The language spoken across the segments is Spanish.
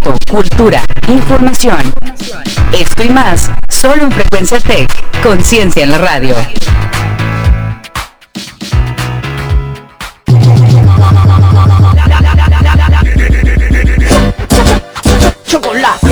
entretenimiento, cultura, información. Esto y más, solo en Frecuencia Tech, conciencia en la radio. Chocolate.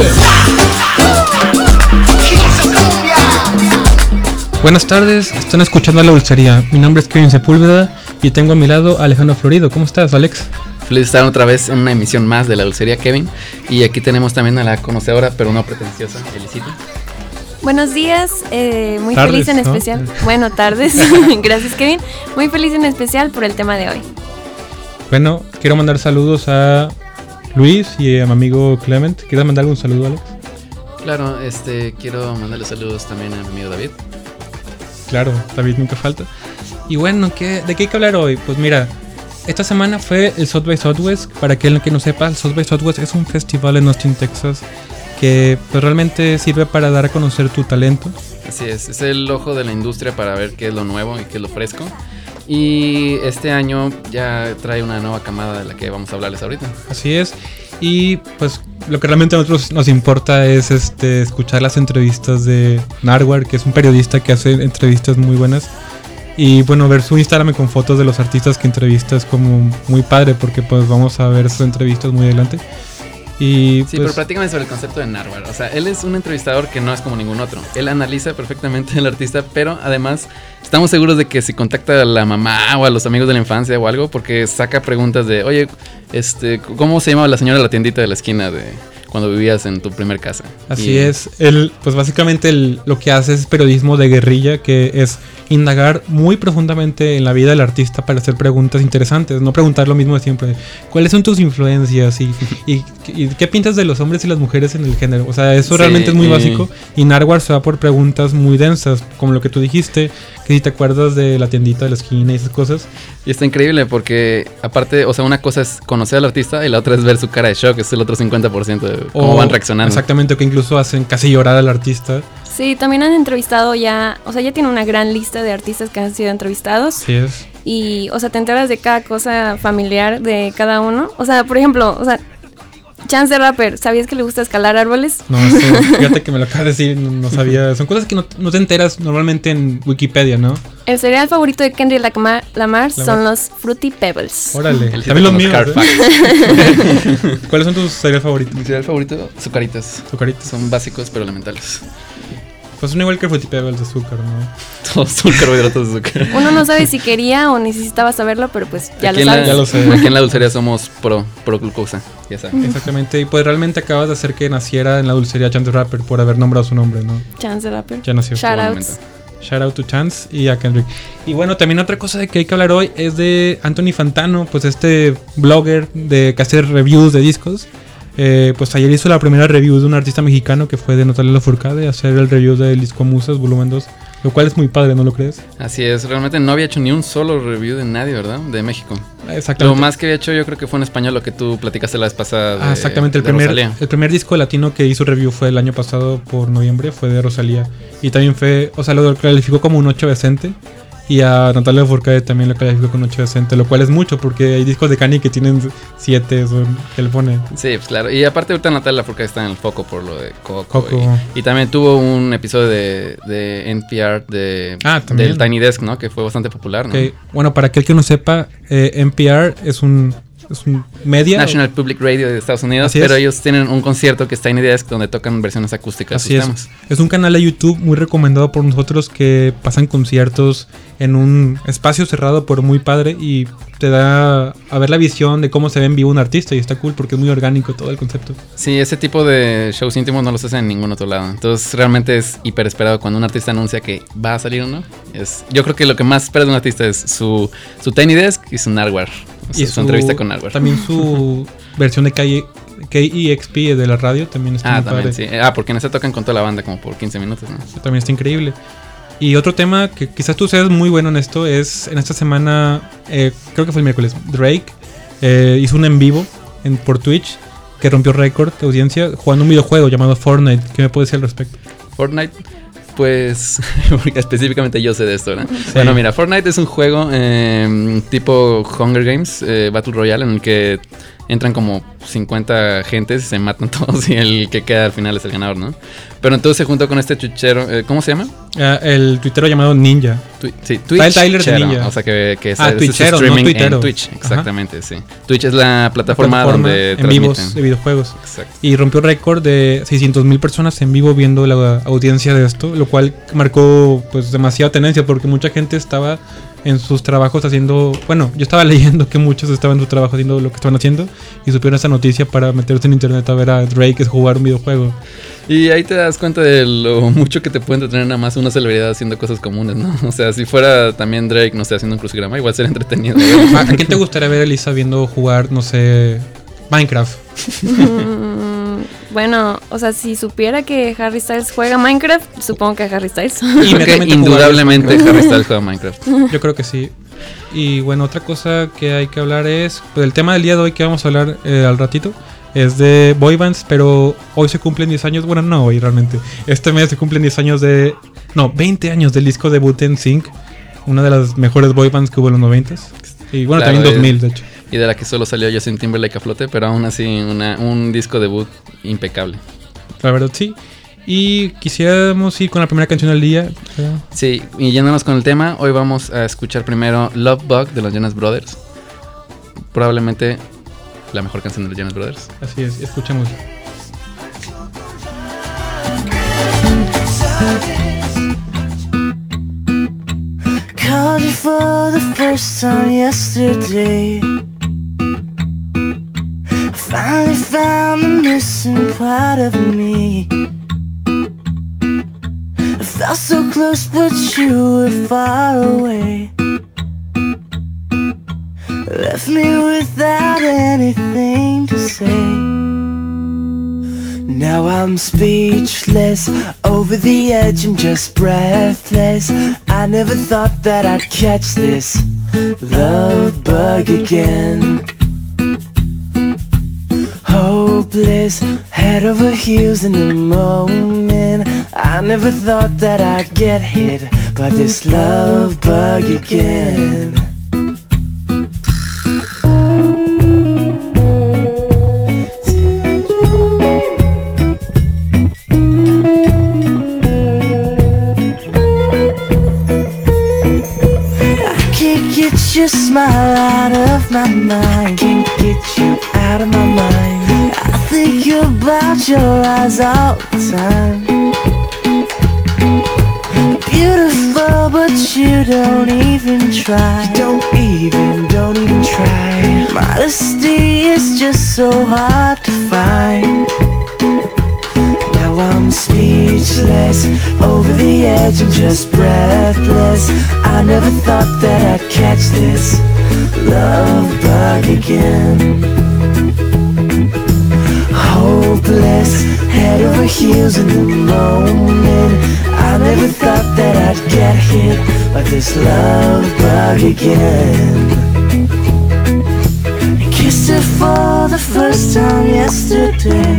Buenas tardes, están escuchando a la dulcería. Mi nombre es Kevin Sepúlveda y tengo a mi lado a Alejandro Florido. ¿Cómo estás, Alex? Feliz de estar otra vez en una emisión más de la dulcería Kevin. Y aquí tenemos también a la conocedora, pero no pretenciosa, Elisita. Buenos días, eh, muy Tardes, feliz en ¿no? especial. Bueno, tardes. Gracias, Kevin. Muy feliz en especial por el tema de hoy. Bueno, quiero mandar saludos a Luis y a mi amigo Clement. ¿Quieres mandar algún saludo, Alex? Claro, este quiero mandarle saludos también a mi amigo David. Claro, David nunca falta. Y bueno, ¿qué, ¿de qué hay que hablar hoy? Pues mira, esta semana fue el South by Southwest. Para aquel que no sepa, el South by Southwest es un festival en Austin, Texas, que pues, realmente sirve para dar a conocer tu talento. Así es, es el ojo de la industria para ver qué es lo nuevo y qué es lo fresco. Y este año ya trae una nueva camada de la que vamos a hablarles ahorita. Así es. Y pues lo que realmente a nosotros nos importa es este escuchar las entrevistas de Narwar, que es un periodista que hace entrevistas muy buenas. Y bueno, ver su Instagram con fotos de los artistas que entrevista es como muy padre porque pues vamos a ver sus entrevistas muy adelante. Y Sí, pues, pero platícame sobre el concepto de Narwhal. O sea, él es un entrevistador que no es como ningún otro. Él analiza perfectamente al artista, pero además estamos seguros de que si contacta a la mamá o a los amigos de la infancia o algo, porque saca preguntas de, oye, este, ¿cómo se llamaba la señora de la tiendita de la esquina de cuando vivías en tu primer casa? Así Y- es, él, pues básicamente él lo que hace es periodismo de guerrilla, que es indagar muy profundamente en la vida del artista para hacer preguntas interesantes, no preguntar lo mismo de siempre. ¿Cuáles son tus influencias y, y- y qué pintas de los hombres y las mujeres en el género? O sea, eso Sí, realmente es muy básico. Y Narwhal se va por preguntas muy densas, como lo que tú dijiste, que si te acuerdas de la tiendita de la esquina y esas cosas. Y está increíble porque, aparte, o sea, una cosa es conocer al artista y la otra es ver su cara de shock, es el otro 50% de cómo o- van reaccionando. Exactamente, que incluso hacen casi llorar al artista. Sí, también han entrevistado ya, o sea, ya tiene una gran lista de artistas que han sido entrevistados. Así es. Y, o sea, te enteras de cada cosa familiar de cada uno. O sea, por ejemplo, o sea, Chance the Rapper, ¿sabías que le gusta escalar árboles? No, eso, fíjate que me lo acabas de decir, no, no sabía. Son cosas que no, no te enteras normalmente en Wikipedia, ¿no? El cereal favorito de Kendrick Lamar, Lamar son los Fruity Pebbles. Órale. También los míos. ¿eh? ¿Cuáles son tus cereales favoritos? Mi cereal favorito, Zucaritas. Azucaritos. Son básicos pero elementales. Pues son igual que Fruity Pebbles de azúcar, ¿no? Todos son carbohidratos de azúcar. Uno no sabe si quería o necesitaba saberlo, pero pues ya Aquí lo la- sabes. Ya lo sé. Aquí en la dulcería somos pro, pro glucosa, ya sabes. Exactamente. Y pues realmente acabas de hacer que naciera en la dulcería Chance Rapper por haber nombrado su nombre, ¿no? Chance Rapper. Ya nació. Shout Buen outs. momento. Shout out to Chance y a Kendrick. Y bueno, también otra cosa de que hay que hablar hoy es de Anthony Fantano, pues este blogger de que hace reviews de discos. Eh, pues ayer hizo la primera review de un artista mexicano que fue de Natalia Lafourcade, hacer el review del disco Musas volumen 2, lo cual es muy padre, ¿no lo crees? Así es, realmente no había hecho ni un solo review de nadie, ¿verdad? De México. Lo Exactamente. más que había hecho yo creo que fue en español lo que tú platicaste la vez pasada. de- Ah, exactamente, el de primer, Rosalía. el primer disco latino que hizo review fue el año pasado por noviembre, fue de Rosalía. Y también fue, o sea, lo calificó como un 8 decente. Y a Natalia Lafourcade también lo calificó con 8 decente, lo cual es mucho porque hay discos de Kanye que tienen 7, que le pone. Sí, pues claro. Y aparte ahorita Natalia Lafourcade está en el foco por lo de Coco. Coco. Y, y también tuvo un episodio de, de NPR de, Ah, del Tiny Desk, ¿no? Que fue bastante popular, ¿no? Bueno, para aquel que no sepa, eh, NPR es un, es un media. National Public Radio de Estados Unidos, Así pero es. ellos tienen un concierto que es Tiny Desk donde tocan versiones acústicas Así de es. temas. Es un canal de YouTube muy recomendado por nosotros que pasan conciertos en un espacio cerrado pero muy padre y te da a ver la visión de cómo se ve en vivo un artista y está cool porque es muy orgánico todo el concepto. Sí, ese tipo de shows íntimos no los hacen en ningún otro lado. Entonces realmente es hiper esperado cuando un artista anuncia que va a salir uno. Es, yo creo que lo que más espera de un artista es su, su Tiny Desk y su Narwhal. Sea, su, entrevista con Narwhal. También su versión de KE KEXP de la radio también está Ah, muy también, padre. sí. Ah, porque en ese tocan con toda la banda como por 15 minutos, ¿no? Eso también está increíble. Y otro tema que quizás tú seas muy bueno en esto es en esta semana, eh, creo que fue el miércoles, Drake eh, hizo un en vivo en, por Twitch que rompió récord de audiencia jugando un videojuego llamado Fortnite. ¿Qué me puedes decir al respecto? Fortnite, pues porque específicamente yo sé de esto, ¿verdad? Bueno, mira, Fortnite es un juego eh, tipo Hunger Games, eh, Battle Royale, en el que entran como 50 gentes y se matan todos y el que queda al final es el ganador, ¿no? Pero entonces se juntó con este chuchero, eh, ¿cómo se llama? Ah, el tuitero llamado Ninja. Sí, el Tyler de Ninja. O sea, que, que es, Ah, es Twitchero, no streaming tuitero. en Twitch. Ajá. Exactamente, sí. Twitch es la plataforma, plataforma donde en vivos transmiten. de videojuegos. Exacto. Y rompió récord de 600 mil personas en vivo viendo la audiencia de esto, lo cual marcó pues demasiada tendencia porque mucha gente estaba en sus trabajos haciendo, bueno, yo estaba leyendo que muchos estaban en su trabajo haciendo lo que estaban haciendo y supieron esta noticia para meterse en internet a ver a Drake jugar un videojuego. Y ahí te das cuenta de lo mucho que te puede entretener nada más una celebridad haciendo cosas comunes, ¿no? O sea, si fuera también Drake, no sé, haciendo un crucigrama, igual sería entretenido. ¿A a quién te gustaría ver, Elisa, viendo jugar, no sé, Minecraft? Bueno, o sea, si supiera que Harry Styles juega Minecraft, supongo que Harry Styles. Indudablemente Harry Styles juega Minecraft. Yo creo que sí. Y bueno, otra cosa que hay que hablar es, pues el tema del día de hoy que vamos a hablar eh, al ratito es de boy bands, pero hoy se cumplen 10 años, bueno, no hoy realmente. Este mes se cumplen 10 años de, no, 20 años del disco debut en Sync, una de las mejores boy bands que hubo en los 90 Y bueno, Claro, también eh, 2000, de hecho. Y de la que solo salió Justin Timberlake a flote, pero aún así una, un disco debut impecable. La verdad sí. Y quisiéramos ir con la primera canción del día. Sí, y yéndonos con el tema, hoy vamos a escuchar primero Love Bug de los Jonas Brothers. Probablemente la mejor canción de los Jonas Brothers. Así es, escuchamos. Called you for the first time yesterday. Finally found the missing part of me. I felt so close, but you were far away. Left me without anything to say. Now I'm speechless, over the edge, I'm just breathless. I never thought that I'd catch this love bug again. Hopeless, head over heels in the moment. I never thought that I'd get hit by this love bug again. Get your smile out of my mind. Can't get you out of my mind. Think about your eyes all the time. Beautiful, but you don't even try. you Don't even, don't even try. Modesty is just so hard to find. Now I'm speechless, over the edge, I'm just breathless. I never thought that I'd catch this love bug again. Oh, Hopeless, head over heels in the moment. I never thought that I'd get hit by this love bug again. I kissed her for the first time yesterday.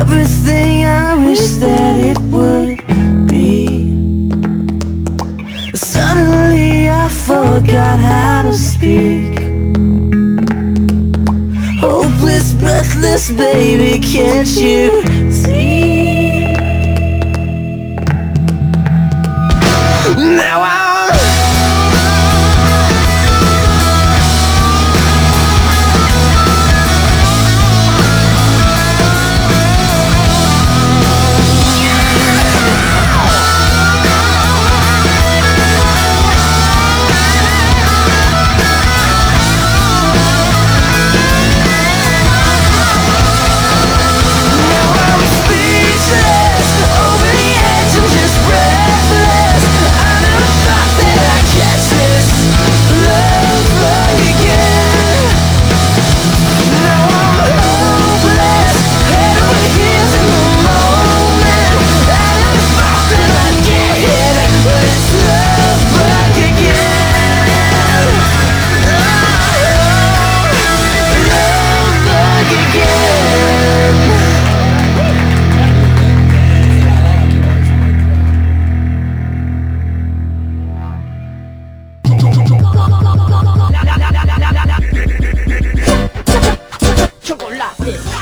Everything I wish that it would be. Suddenly I forgot how to speak. Breathless, baby, can't you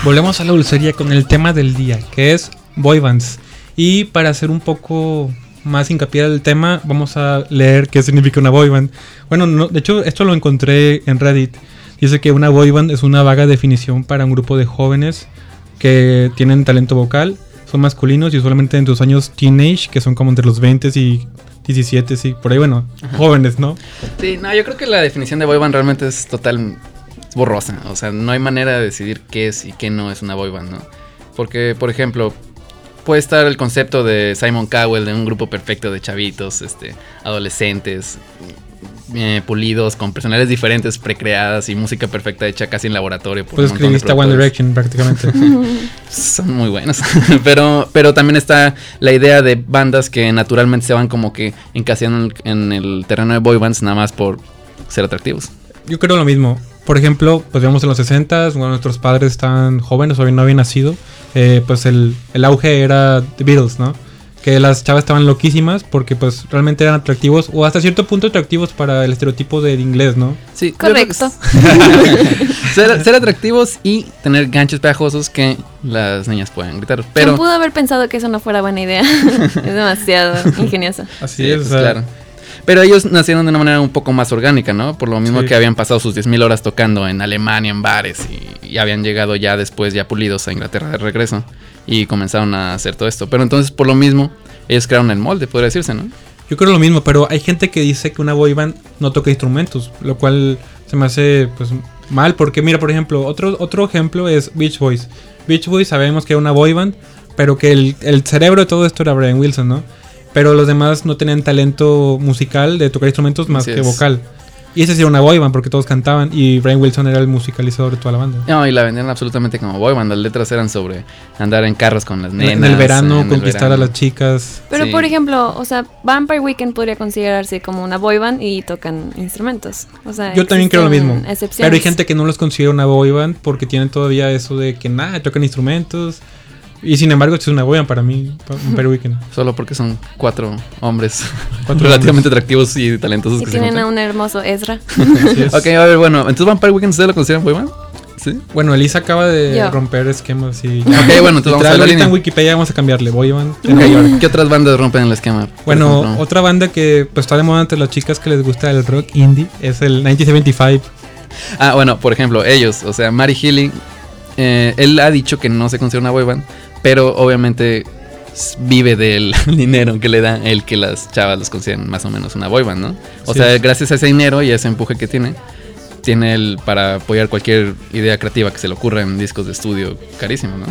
Volvemos a la dulcería con el tema del día, que es boy bands. Y para hacer un poco más hincapié del tema, vamos a leer qué significa una boy band. Bueno, no, de hecho, esto lo encontré en Reddit. Dice que una boy band es una vaga definición para un grupo de jóvenes que tienen talento vocal, son masculinos y solamente en sus años teenage, que son como entre los 20 y 17, sí, por ahí, bueno, jóvenes, ¿no? Sí, no, yo creo que la definición de boy band realmente es total borrosa. O sea, no hay manera de decidir qué es y qué no es una boy band, ¿no? Porque, por ejemplo, puede estar el concepto de Simon Cowell de un grupo perfecto de chavitos, este, adolescentes, eh, pulidos, con personalidades diferentes, precreadas y música perfecta hecha casi en laboratorio. por Pues un montón de escribiste a One. Direction prácticamente. Son muy buenos. pero, pero también está la idea de bandas que naturalmente se van como que encasillando en, en el terreno de boy bands nada más por ser atractivos. Yo creo lo mismo. Por ejemplo, pues vemos en los 60 cuando nuestros padres estaban jóvenes o bien no habían nacido, eh, pues el, el auge era The Beatles, ¿no? Que las chavas estaban loquísimas porque pues realmente eran atractivos o hasta cierto punto atractivos para el estereotipo de inglés, ¿no? Sí, Correcto. ser, ser atractivos y tener ganchos pegajosos que las niñas pueden gritar. ¿Quién Pero pudo haber pensado que eso no fuera buena idea? es demasiado ingenioso. Así Sí, es, pues, claro. Pero ellos nacieron de una manera un poco más orgánica, ¿no? Por lo mismo Sí. que habían pasado sus 10.000 horas tocando en Alemania, en bares, y, y habían llegado ya después, ya pulidos a Inglaterra de regreso, y comenzaron a hacer todo esto. Pero entonces, por lo mismo, ellos crearon el molde, podría decirse, ¿no? Yo creo lo mismo, pero hay gente que dice que una boy band no toca instrumentos, lo cual se me hace pues mal porque mira, por ejemplo, otro otro ejemplo es Beach Boys. Beach Boys sabemos que era una boy band, pero que el, el cerebro de todo esto era Brian Wilson, ¿no? Pero los demás no tenían talento musical de tocar instrumentos más Así que es. vocal. Y ese sí era una boy band porque todos cantaban y Brian Wilson era el musicalizador de toda la banda. No, y la vendían absolutamente como boy band. Las letras eran sobre andar en carros con las nenas. en el verano en el conquistar a las chicas. Pero Sí. por ejemplo, o sea, Vampire Weekend podría considerarse como una boy band y tocan instrumentos. O sea, Yo también creo lo mismo. Pero hay gente que no los considera una boy band porque tienen todavía eso de que nada, tocan instrumentos. Y sin embargo, es una band para mí, pa- Vampire Weekend. Solo porque son cuatro hombres Cuatro relativamente atractivos y talentosos Y que se tienen a un hermoso Ezra. Ok, a ver, bueno, entonces Vampire Weekend ¿ustedes lo consideran band? Sí. Bueno, Elisa acaba de Yo. romper esquemas y. Ok, bueno, entonces vamos a la línea. en Wikipedia vamos a cambiarle York. ¿Qué otras bandas rompen el esquema? Bueno, ejemplo. otra banda que pues, está de moda entre las chicas que les gusta el rock indie es el 1975. Ah, bueno, por ejemplo, ellos, o sea, Mary Healy, eh, él ha dicho que no se considera una boy band, pero obviamente vive del dinero que le da el que las chavas los consideren más o menos una boy band, ¿no? O Sí. sea, gracias a ese dinero y a ese empuje que tiene, tiene el para apoyar cualquier idea creativa que se le ocurra en discos de estudio carísimo, ¿no?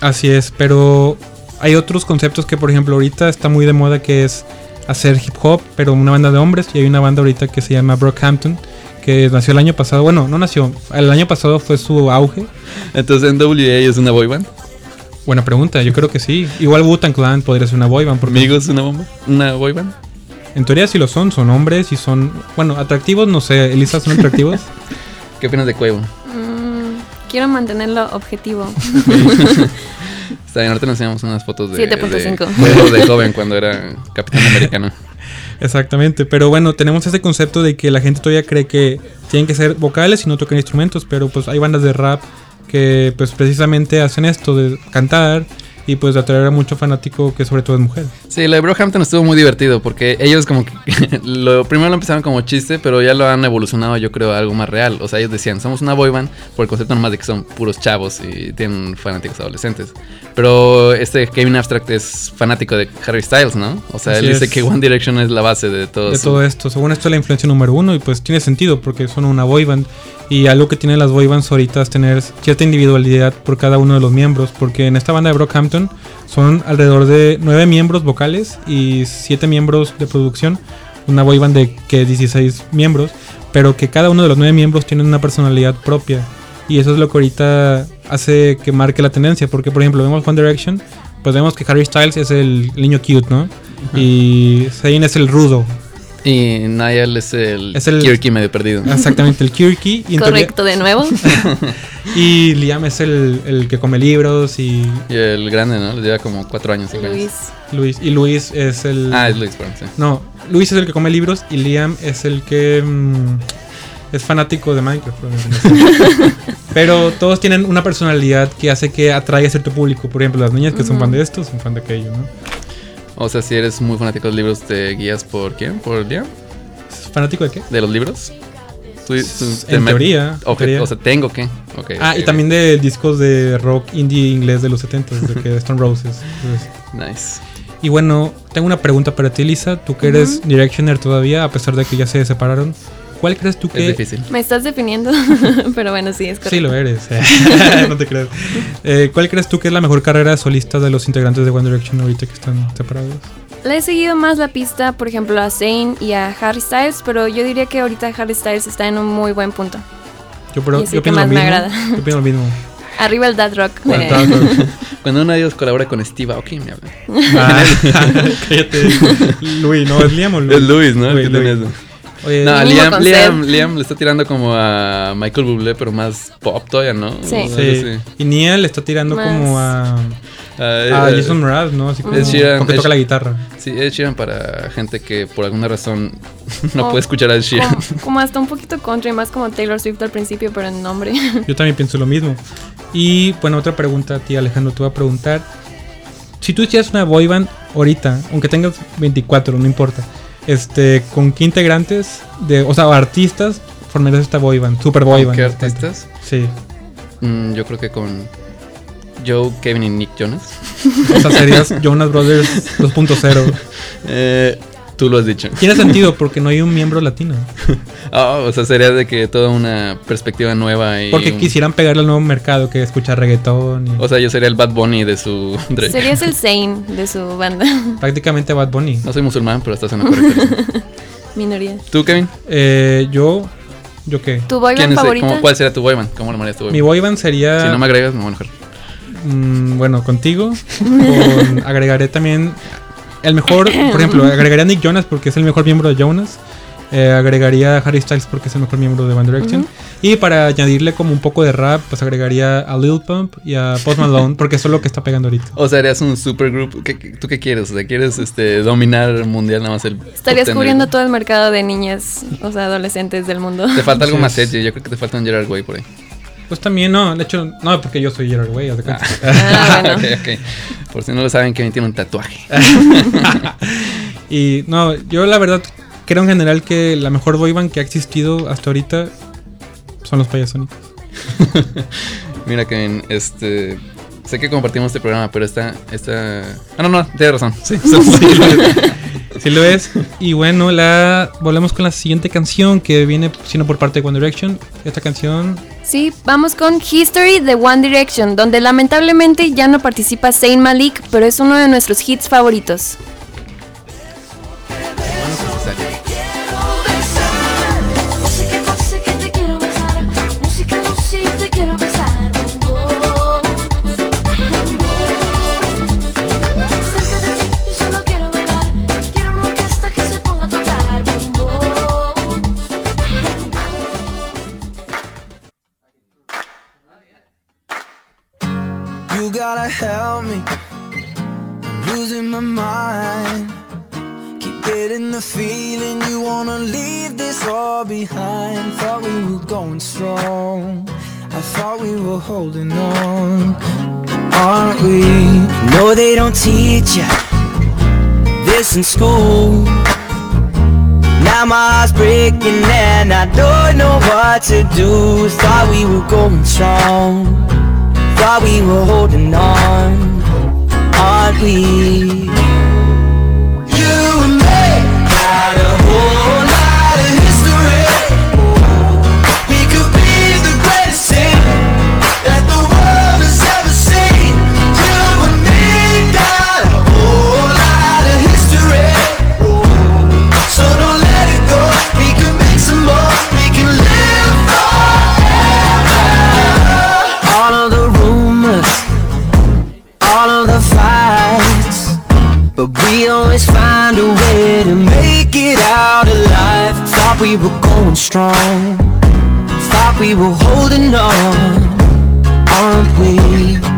Así es, pero hay otros conceptos que, por ejemplo, ahorita está muy de moda que es hacer hip hop, pero una banda de hombres. Y hay una banda ahorita que se llama Brockhampton, que nació el año pasado. Bueno, no nació, el año pasado fue su auge. Entonces, NWA es una boy band. Buena pregunta, yo creo que sí. Igual Wu-Tang Clan podría ser una boy band, porque Amigos, una bomba, una boy band. en teoría sí lo son, son hombres y son, bueno, atractivos, no sé, Elisa, ¿son atractivos? ¿Qué opinas de Cuevo? Mm, quiero mantenerlo objetivo. Está bien, ahorita le enseñamos unas fotos de, 7.5. de, de joven cuando era capitán americano. Exactamente, pero bueno, tenemos ese concepto de que la gente todavía cree que tienen que ser vocales y no tocan instrumentos, pero pues hay bandas de rap que pues precisamente hacen esto de cantar y pues de atraer a mucho fanático que sobre todo es mujer. Sí, lo de Brockhampton estuvo muy divertido porque ellos como que lo primero lo empezaron como chiste, pero ya lo han evolucionado yo creo a algo más real. O sea, ellos decían, somos una boy band por el concepto nomás de que son puros chavos y tienen fanáticos adolescentes. Pero este Kevin Abstract es fanático de Harry Styles, ¿no? O sea, Así él dice es. que One Direction es la base de todo de eso. todo esto. Según esto es la influencia número uno y pues tiene sentido porque son una boy band y algo que tienen las boy bands ahorita es tener cierta individualidad por cada uno de los miembros porque en esta banda de Brockhampton son alrededor de nueve miembros vocales y siete miembros de producción. Una boy band de que 16 miembros, pero que cada uno de los nueve miembros tiene una personalidad propia. Y eso es lo que ahorita hace que marque la tendencia. Porque, por ejemplo, vemos One Direction, pues vemos que Harry Styles es el niño cute, ¿no? Y Zayn es el rudo. Y Niall es el, Es el- Kirky medio perdido. Exactamente, el Kirky. Y, teoría- Correcto, de nuevo. y Liam es el, el que come libros y Y el grande, ¿no? Le lleva como cuatro años. Luis. Luis. Y Luis es el... Ah, es Luis, perdón, sí. No, Luis es el que come libros y Liam es el que... mm, es fanático de Minecraft. probablemente. Pero todos tienen una personalidad que hace que atraiga a cierto público. Por ejemplo, las niñas que son fan de esto son fan de aquello, ¿no? O sea, si eres muy fanático de los libros, ¿te guías por quién? ¿Por Liam? ¿Fanático de qué? ¿De los libros? Tú- tú te En met- teoría. O sea, tengo que. Ah, y también de discos de rock indie inglés de los 70, de que Stone Roses. Entonces, Nice. Y bueno, tengo una pregunta para ti, Lisa. Tú que eres Directioner todavía, a pesar de que ya se separaron. ¿Cuál crees tú Es que... difícil. Me estás definiendo, pero bueno, sí, es correcto. Sí, lo eres. no te creas. Eh, ¿Cuál crees tú que es la mejor carrera solista de los integrantes de One Direction ahorita que están separados? Le he seguido más la pista, por ejemplo, a Zayn y a Harry Styles, pero yo diría que ahorita Harry Styles está en un muy buen punto. Yo, pero, es yo opino lo más me mismo. agrada. Yo opino lo mismo. Arriba el Dad Rock. Bueno, Eh. Cuando uno de ellos colabora con Steve Aoki, me habla. Ah, cállate. Luis, no, es Liam o Luis. Es Luis, ¿no? El Luis, Luis. Oye, No, Liam, Liam. Liam le está tirando como a Michael Bublé, pero más pop todavía, ¿no? Sí. Sí. así. Y Nia le está tirando Más. como a, Ah, a Jason Mraz, ¿no? Así como Ed Sheeran, porque Ed- toca la guitarra. Sí, Ed Sheeran para gente que por alguna razón no Oh, puede escuchar a Ed Sheeran. como, como hasta un poquito country, más como Taylor Swift al principio, pero en nombre. Yo también pienso lo mismo. Y bueno, otra pregunta a ti, Alejandro, te voy a preguntar. Si tú hicieras una boy band ahorita, aunque tengas 24, no importa, este, ¿con qué integrantes, de, o sea, artistas, formarías esta boy band? Super boy band. ¿Qué cuenta. artistas? Sí. Mm, yo creo que con Joe, Kevin y Nick Jonas. O sea, serías Jonas Brothers 2.0. Eh, tú lo has dicho. Tiene sentido porque no hay un miembro latino. Ah, o sea, sería de que toda una perspectiva nueva y... Porque un- quisieran pegarle al nuevo mercado que escucha reggaetón. Y O sea, yo sería el Bad Bunny de su... Drake. Serías el Zayn de su banda. prácticamente Bad Bunny. No soy musulmán, pero estás en lo correcto. Minoría. ¿Tú, Kevin? Eh, yo, ¿yo qué? ¿Tu boy ¿Quién band es, favorita? cómo- ¿Cuál sería tu boyband? ¿Cómo lo llamarías tu Mi boyband? boy band sería... Si no me agregas, me voy a enojar. Mm, bueno, contigo. Con- agregaré también el mejor, por ejemplo, agregaría a Nick Jonas porque es el mejor miembro de Jonas. Eh, agregaría a Harry Styles porque es el mejor miembro de One Direction. Y para añadirle como un poco de rap, pues agregaría a Lil Pump y a Post Malone porque eso es lo que está pegando ahorita. O sea, harías un supergroup. ¿Qué- qué- ¿Tú qué quieres? O sea, ¿quieres este, dominar mundial nada más el... Estarías cubriendo todo el mercado de niñas, o sea, adolescentes del mundo. Te falta algo más edgy. Yo creo que te falta un Gerard Way por ahí. Pues también, no, de hecho, no, porque yo soy Gerard Way, cuenta. Ah, bueno. ok, ok. Por si no lo saben, Kevin tiene un tatuaje. Y no, yo la verdad creo en general que la mejor boy band que ha existido hasta ahorita son los payasónicos. Mira, Kevin, este... Sé que compartimos este programa, pero esta... esta... Ah, no, no, tienes razón. Sí, Sí lo es. Sí lo es. Y bueno, la volvemos con la siguiente canción que viene siendo por parte de One Direction. Esta canción, Sí, vamos con History de One Direction, donde lamentablemente ya no participa Zayn Malik, pero es uno de nuestros hits favoritos. Losing my mind. Keep getting the feeling you wanna leave this all behind. Thought we were going strong. I thought we were holding on. Aren't we? No, they don't teach you this in school. Now my heart's breaking and I don't know what to do. Thought we were going strong. Thought we were holding on, heartbeat. We were going strong, thought we were holding on, aren't we?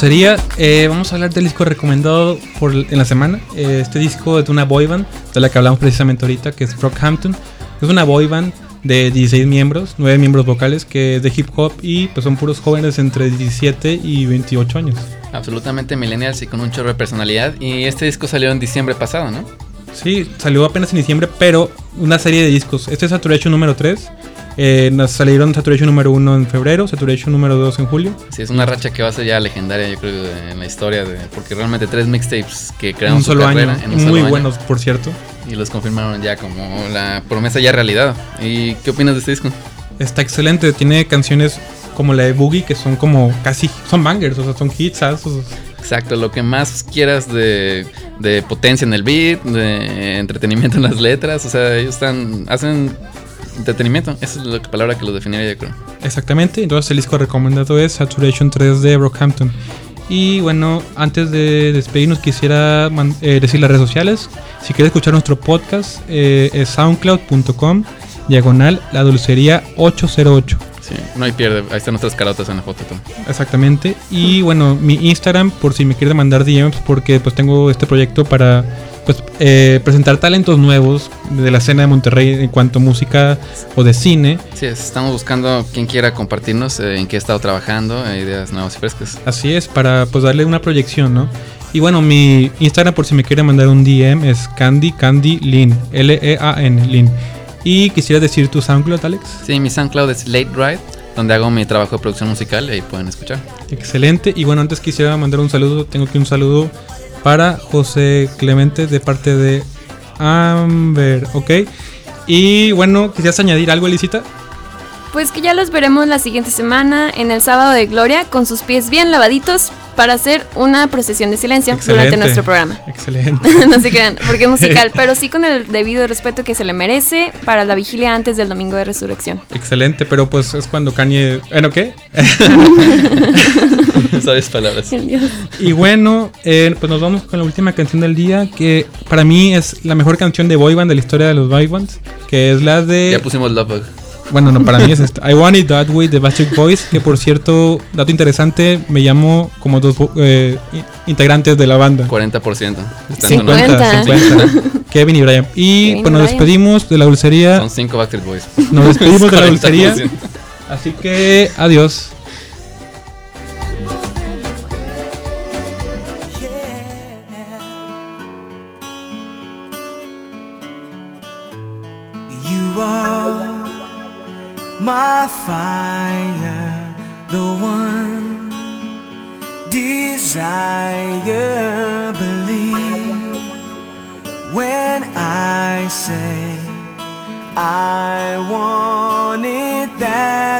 Volvemos a la dulcería. Eh, vamos a hablar del disco recomendado por, en la semana. Eh, este disco es de una boy band, de la que hablamos precisamente ahorita, que es Brockhampton. Es una boy band de 16 miembros, 9 miembros vocales, que es de hip hop y pues son puros jóvenes entre 17 y 28 años. Absolutamente millennials y con un chorro de personalidad. Y este disco salió en diciembre pasado, ¿no? Sí, salió apenas en diciembre, pero una serie de discos. Este es Saturation número 3. Eh, nos salieron Saturation número 1 en febrero, Saturation número 2 en julio. Sí, es una racha que va a ser ya legendaria, yo creo, en la historia. De, porque realmente tres mixtapes que crearon un su solo año. carrera en un solo Muy año. buenos, por cierto. Y los confirmaron ya como la promesa ya realidad. ¿Y qué opinas de este disco? Está excelente, tiene canciones como la de Boogie que son como casi, son bangers, o sea, son hits. Exacto, lo que más quieras de, de potencia en el beat, de entretenimiento en las letras. O sea, ellos están, hacen entretenimiento. Esa es la palabra que los definiría, yo creo. Exactamente, entonces el disco recomendado es Saturation 3 de Brockhampton. Y bueno, antes de despedirnos quisiera eh, decir las redes sociales. Si quieres escuchar nuestro podcast eh, es soundcloud.com diagonal la dulcería 808. Sí, no hay pierde. Ahí están nuestras carotas en la foto. todo. Exactamente. Y bueno, mi Instagram por si me quieres mandar DMs porque pues tengo este proyecto para pues eh, presentar talentos nuevos de la escena de Monterrey en cuanto a música o de cine. Sí, es, estamos buscando quien quiera compartirnos eh, en qué ha estado trabajando, eh, ideas nuevas y frescas. Así es, para pues darle una proyección, ¿no? Y bueno, mi Instagram por si me quiere mandar un DM es Candy Candy Lin, L-E-A-N, Lin. Y quisiera decir tu SoundCloud, Alex. Sí, mi SoundCloud es Late Ride, donde hago mi trabajo de producción musical y ahí pueden escuchar. Excelente. Y bueno, antes quisiera mandar un saludo. Tengo aquí un saludo para José Clemente de parte de Amber, ¿ok? Y bueno, ¿quisieras añadir algo, Elisita? Pues que ya los veremos la siguiente semana en el sábado de Gloria con sus pies bien lavaditos para hacer una procesión de silencio durante nuestro programa. Excelente. no se crean, porque es musical, pero sí con el debido respeto que se le merece para la vigilia antes del domingo de resurrección. Excelente, pero pues es cuando Kanye... Bueno, ¿qué? Sabes palabras. Y bueno, eh, pues nos vamos con la última canción del día, que para mí es la mejor canción de boy band de la historia de los boy bands, que es la de... Ya pusimos Love Bug. Bueno, no, para mí es esta. I Want It That Way de Backstreet Boys, que por cierto, dato interesante, me llamo como dos eh, integrantes de la banda. 40%. Están Sí, con nosotros. 50. 50. Kevin y Brian. Y Kevin y pues nos Brian. despedimos de la dulcería. Son 5 Backstreet Boys. Nos despedimos de la dulcería. 40%. Así que adiós. I say I want it that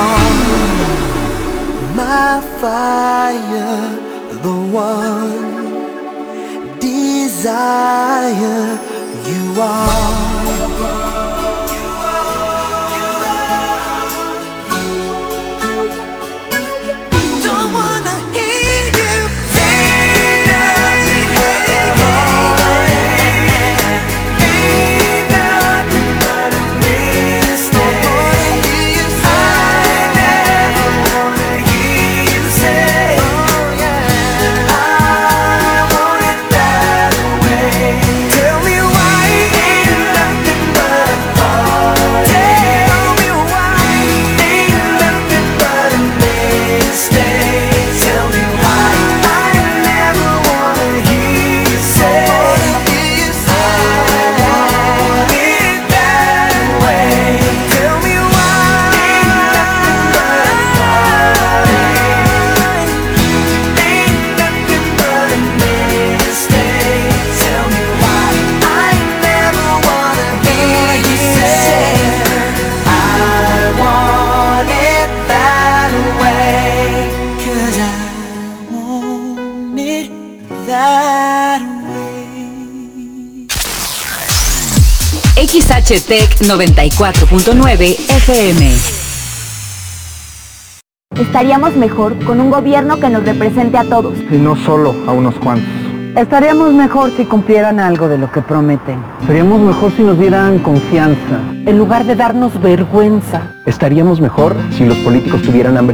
on my fire, the one desire you are. XHTEC 94.9 FM. Estaríamos mejor con un gobierno que nos represente a todos. y no solo a unos cuantos. Estaríamos mejor si cumplieran algo de lo que prometen. Seríamos mejor si nos dieran confianza. En lugar de darnos vergüenza. Estaríamos mejor si los políticos tuvieran hambre